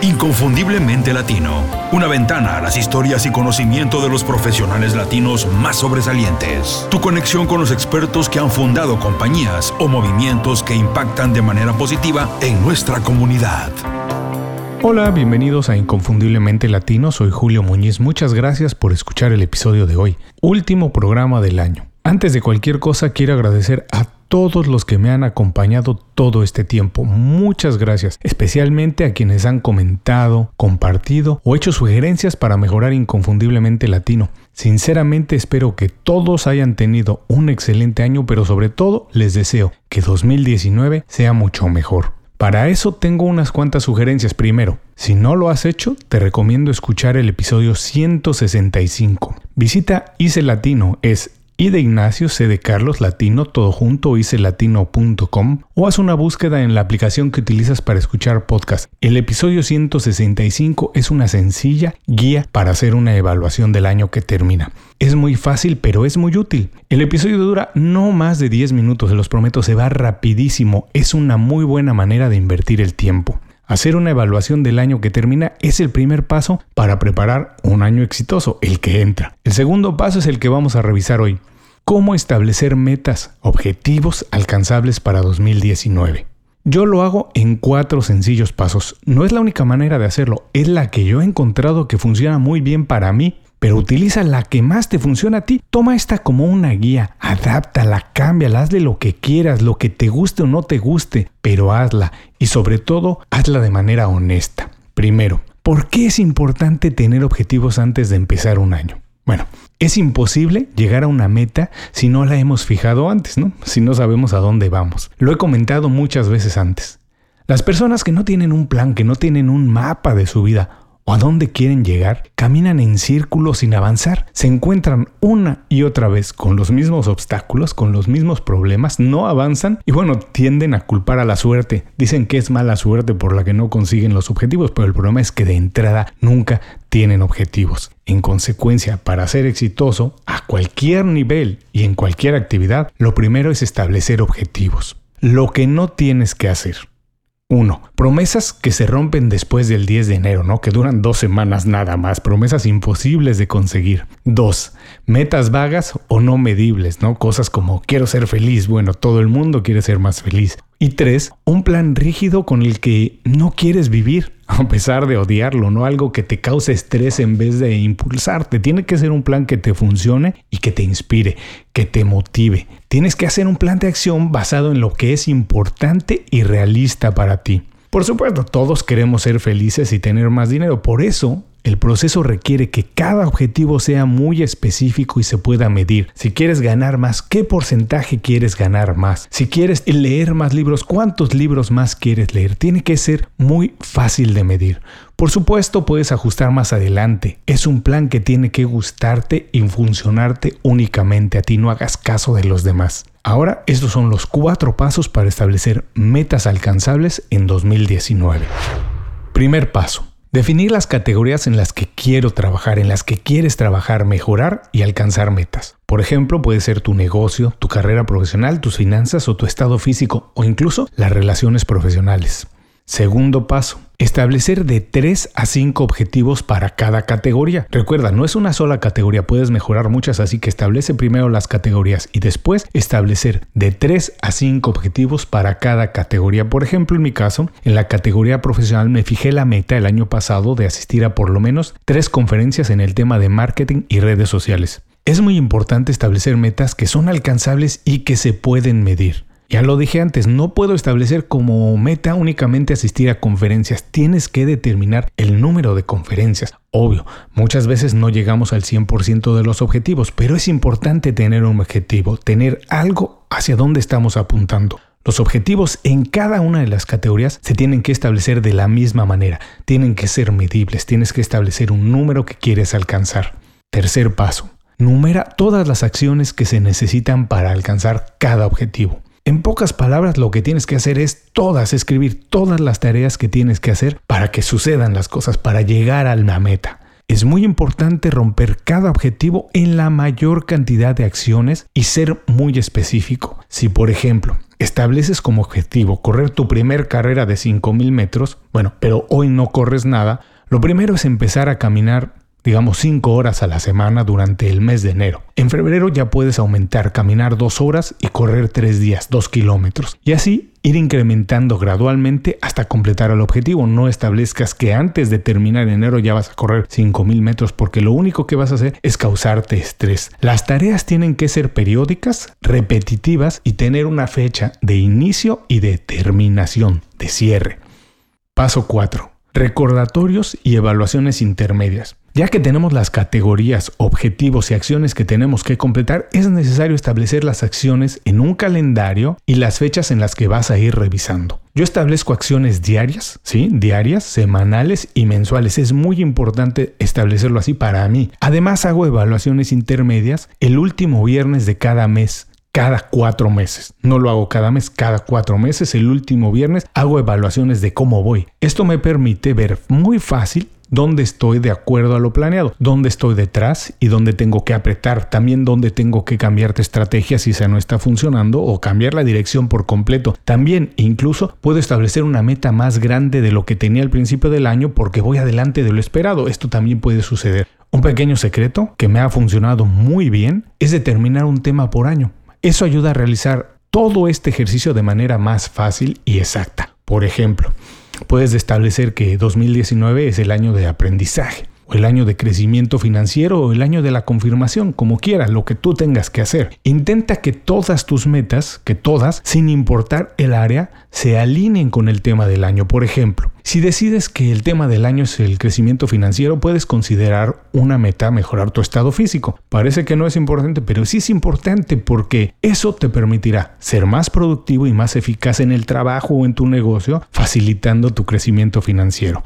Inconfundiblemente Latino. Una ventana a las historias y conocimiento de los profesionales latinos más sobresalientes. Tu conexión con los expertos que han fundado compañías o movimientos que impactan de manera positiva en nuestra comunidad. Hola, bienvenidos a Inconfundiblemente Latino, soy Julio Muñiz, muchas gracias por escuchar el episodio de hoy, último programa del año. Antes de cualquier cosa quiero agradecer a todos los que me han acompañado todo este tiempo. Muchas gracias, especialmente a quienes han comentado, compartido o hecho sugerencias para mejorar inconfundiblemente latino. Sinceramente espero que todos hayan tenido un excelente año, pero sobre todo les deseo que 2019 sea mucho mejor. Para eso tengo unas cuantas sugerencias. Primero, si no lo has hecho, te recomiendo escuchar el episodio 165. Visita ICE Latino, es I de Ignacio, C de Carlos, latino, todo junto, icelatino.com o haz una búsqueda en la aplicación que utilizas para escuchar podcast. El episodio 165 es una sencilla guía para hacer una evaluación del año que termina. Es muy fácil, pero es muy útil. El episodio dura no más de 10 minutos, se los prometo, se va rapidísimo. Es una muy buena manera de invertir el tiempo. Hacer una evaluación del año que termina es el primer paso para preparar un año exitoso, el que entra. El segundo paso es el que vamos a revisar hoy. Cómo establecer metas, objetivos alcanzables para 2019. Yo lo hago en cuatro sencillos pasos. No es la única manera de hacerlo, es la que yo he encontrado que funciona muy bien para mí pero utiliza la que más te funciona a ti. Toma esta como una guía, adáptala, cámbiala, hazle lo que quieras, lo que te guste o no te guste, pero hazla y sobre todo hazla de manera honesta. Primero, ¿por qué es importante tener objetivos antes de empezar un año? Bueno, es imposible llegar a una meta si no la hemos fijado antes, ¿no? Si no sabemos a dónde vamos. Lo he comentado muchas veces antes. Las personas que no tienen un plan, que no tienen un mapa de su vida o a dónde quieren llegar, caminan en círculos sin avanzar, se encuentran una y otra vez con los mismos obstáculos, con los mismos problemas, no avanzan y bueno, tienden a culpar a la suerte. Dicen que es mala suerte por la que no consiguen los objetivos, pero el problema es que de entrada nunca tienen objetivos. En consecuencia, para ser exitoso, a cualquier nivel y en cualquier actividad, lo primero es establecer objetivos. Lo que no tienes que hacer 1. Promesas que se rompen después del 10 de enero, ¿no? Que duran dos semanas nada más. Promesas imposibles de conseguir. 2. Metas vagas o no medibles, ¿no? Cosas como quiero ser feliz. Bueno, todo el mundo quiere ser más feliz. Y 3. Un plan rígido con el que no quieres vivir a pesar de odiarlo, no algo que te cause estrés en vez de impulsarte. Tiene que ser un plan que te funcione y que te inspire, que te motive. Tienes que hacer un plan de acción basado en lo que es importante y realista para ti. Por supuesto, todos queremos ser felices y tener más dinero, por eso el proceso requiere que cada objetivo sea muy específico y se pueda medir. Si quieres ganar más, ¿qué porcentaje quieres ganar más? Si quieres leer más libros, ¿cuántos libros más quieres leer? Tiene que ser muy fácil de medir. Por supuesto, puedes ajustar más adelante. Es un plan que tiene que gustarte y funcionarte únicamente a ti. No hagas caso de los demás. Ahora, estos son los cuatro pasos para establecer metas alcanzables en 2019. Primer paso Definir las categorías en las que quiero trabajar, en las que quieres trabajar, mejorar y alcanzar metas. Por ejemplo, puede ser tu negocio, tu carrera profesional, tus finanzas o tu estado físico o incluso las relaciones profesionales. Segundo paso, establecer de 3 a 5 objetivos para cada categoría. Recuerda, no es una sola categoría, puedes mejorar muchas, así que establece primero las categorías y después establecer de 3 a 5 objetivos para cada categoría. Por ejemplo, en mi caso, en la categoría profesional me fijé la meta el año pasado de asistir a por lo menos 3 conferencias en el tema de marketing y redes sociales. Es muy importante establecer metas que son alcanzables y que se pueden medir. Ya lo dije antes, no puedo establecer como meta únicamente asistir a conferencias, tienes que determinar el número de conferencias. Obvio, muchas veces no llegamos al 100% de los objetivos, pero es importante tener un objetivo, tener algo hacia dónde estamos apuntando. Los objetivos en cada una de las categorías se tienen que establecer de la misma manera, tienen que ser medibles, tienes que establecer un número que quieres alcanzar. Tercer paso, numera todas las acciones que se necesitan para alcanzar cada objetivo. En pocas palabras, lo que tienes que hacer es todas, escribir todas las tareas que tienes que hacer para que sucedan las cosas, para llegar a la meta. Es muy importante romper cada objetivo en la mayor cantidad de acciones y ser muy específico. Si por ejemplo estableces como objetivo correr tu primer carrera de 5.000 metros, bueno, pero hoy no corres nada, lo primero es empezar a caminar digamos 5 horas a la semana durante el mes de enero. En febrero ya puedes aumentar, caminar 2 horas y correr 3 días, 2 kilómetros. Y así ir incrementando gradualmente hasta completar el objetivo. No establezcas que antes de terminar enero ya vas a correr 5000 metros porque lo único que vas a hacer es causarte estrés. Las tareas tienen que ser periódicas, repetitivas y tener una fecha de inicio y de terminación, de cierre. Paso 4. Recordatorios y evaluaciones intermedias. Ya que tenemos las categorías, objetivos y acciones que tenemos que completar, es necesario establecer las acciones en un calendario y las fechas en las que vas a ir revisando. Yo establezco acciones diarias, ¿sí? Diarias, semanales y mensuales. Es muy importante establecerlo así para mí. Además hago evaluaciones intermedias el último viernes de cada mes cada cuatro meses. No lo hago cada mes, cada cuatro meses, el último viernes, hago evaluaciones de cómo voy. Esto me permite ver muy fácil dónde estoy de acuerdo a lo planeado, dónde estoy detrás y dónde tengo que apretar, también dónde tengo que cambiar de estrategia si esa no está funcionando o cambiar la dirección por completo. También incluso puedo establecer una meta más grande de lo que tenía al principio del año porque voy adelante de lo esperado. Esto también puede suceder. Un pequeño secreto que me ha funcionado muy bien es determinar un tema por año. Eso ayuda a realizar todo este ejercicio de manera más fácil y exacta. Por ejemplo, puedes establecer que 2019 es el año de aprendizaje el año de crecimiento financiero o el año de la confirmación, como quieras, lo que tú tengas que hacer. Intenta que todas tus metas, que todas, sin importar el área, se alineen con el tema del año. Por ejemplo, si decides que el tema del año es el crecimiento financiero, puedes considerar una meta mejorar tu estado físico. Parece que no es importante, pero sí es importante porque eso te permitirá ser más productivo y más eficaz en el trabajo o en tu negocio, facilitando tu crecimiento financiero.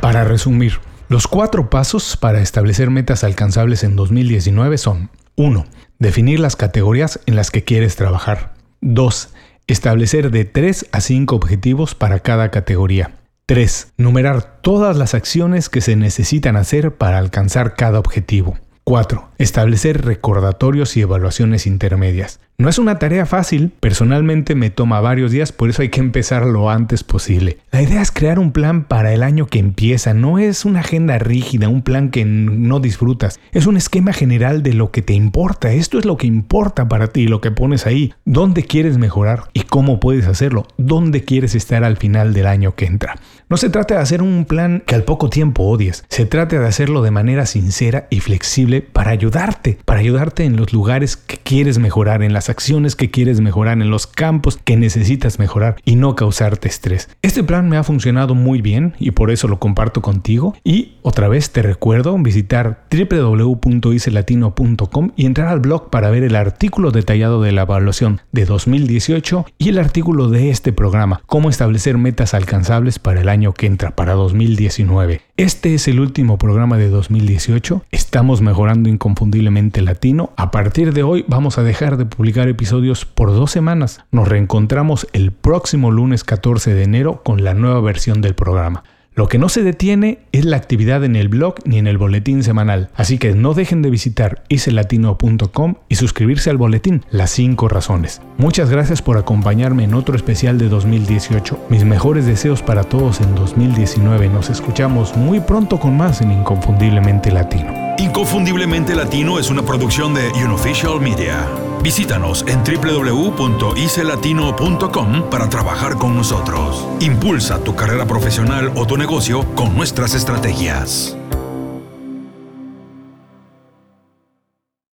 Para resumir, los cuatro pasos para establecer metas alcanzables en 2019 son 1. Definir las categorías en las que quieres trabajar. 2. Establecer de 3 a 5 objetivos para cada categoría. 3. Numerar todas las acciones que se necesitan hacer para alcanzar cada objetivo. 4. Establecer recordatorios y evaluaciones intermedias. No es una tarea fácil, personalmente me toma varios días, por eso hay que empezar lo antes posible. La idea es crear un plan para el año que empieza, no es una agenda rígida, un plan que no disfrutas, es un esquema general de lo que te importa, esto es lo que importa para ti, lo que pones ahí, dónde quieres mejorar y cómo puedes hacerlo, dónde quieres estar al final del año que entra. No se trata de hacer un plan que al poco tiempo odies, se trata de hacerlo de manera sincera y flexible para ayudarte, para ayudarte en los lugares que quieres mejorar, en las acciones que quieres mejorar, en los campos que necesitas mejorar y no causarte estrés. Este plan me ha funcionado muy bien y por eso lo comparto contigo. Y otra vez te recuerdo visitar www.icelatino.com y entrar al blog para ver el artículo detallado de la evaluación de 2018 y el artículo de este programa, cómo establecer metas alcanzables para el año que entra, para 2019. Este es el último programa de 2018. Estamos mejorando inconfundiblemente latino. A partir de hoy vamos a dejar de publicar episodios por dos semanas. Nos reencontramos el próximo lunes 14 de enero con la nueva versión del programa. Lo que no se detiene es la actividad en el blog ni en el boletín semanal, así que no dejen de visitar iselatino.com y suscribirse al boletín Las 5 razones. Muchas gracias por acompañarme en otro especial de 2018. Mis mejores deseos para todos en 2019. Nos escuchamos muy pronto con más en Inconfundiblemente Latino. Inconfundiblemente Latino es una producción de Unofficial Media. Visítanos en www.icelatino.com para trabajar con nosotros. Impulsa tu carrera profesional o tu negocio con nuestras estrategias.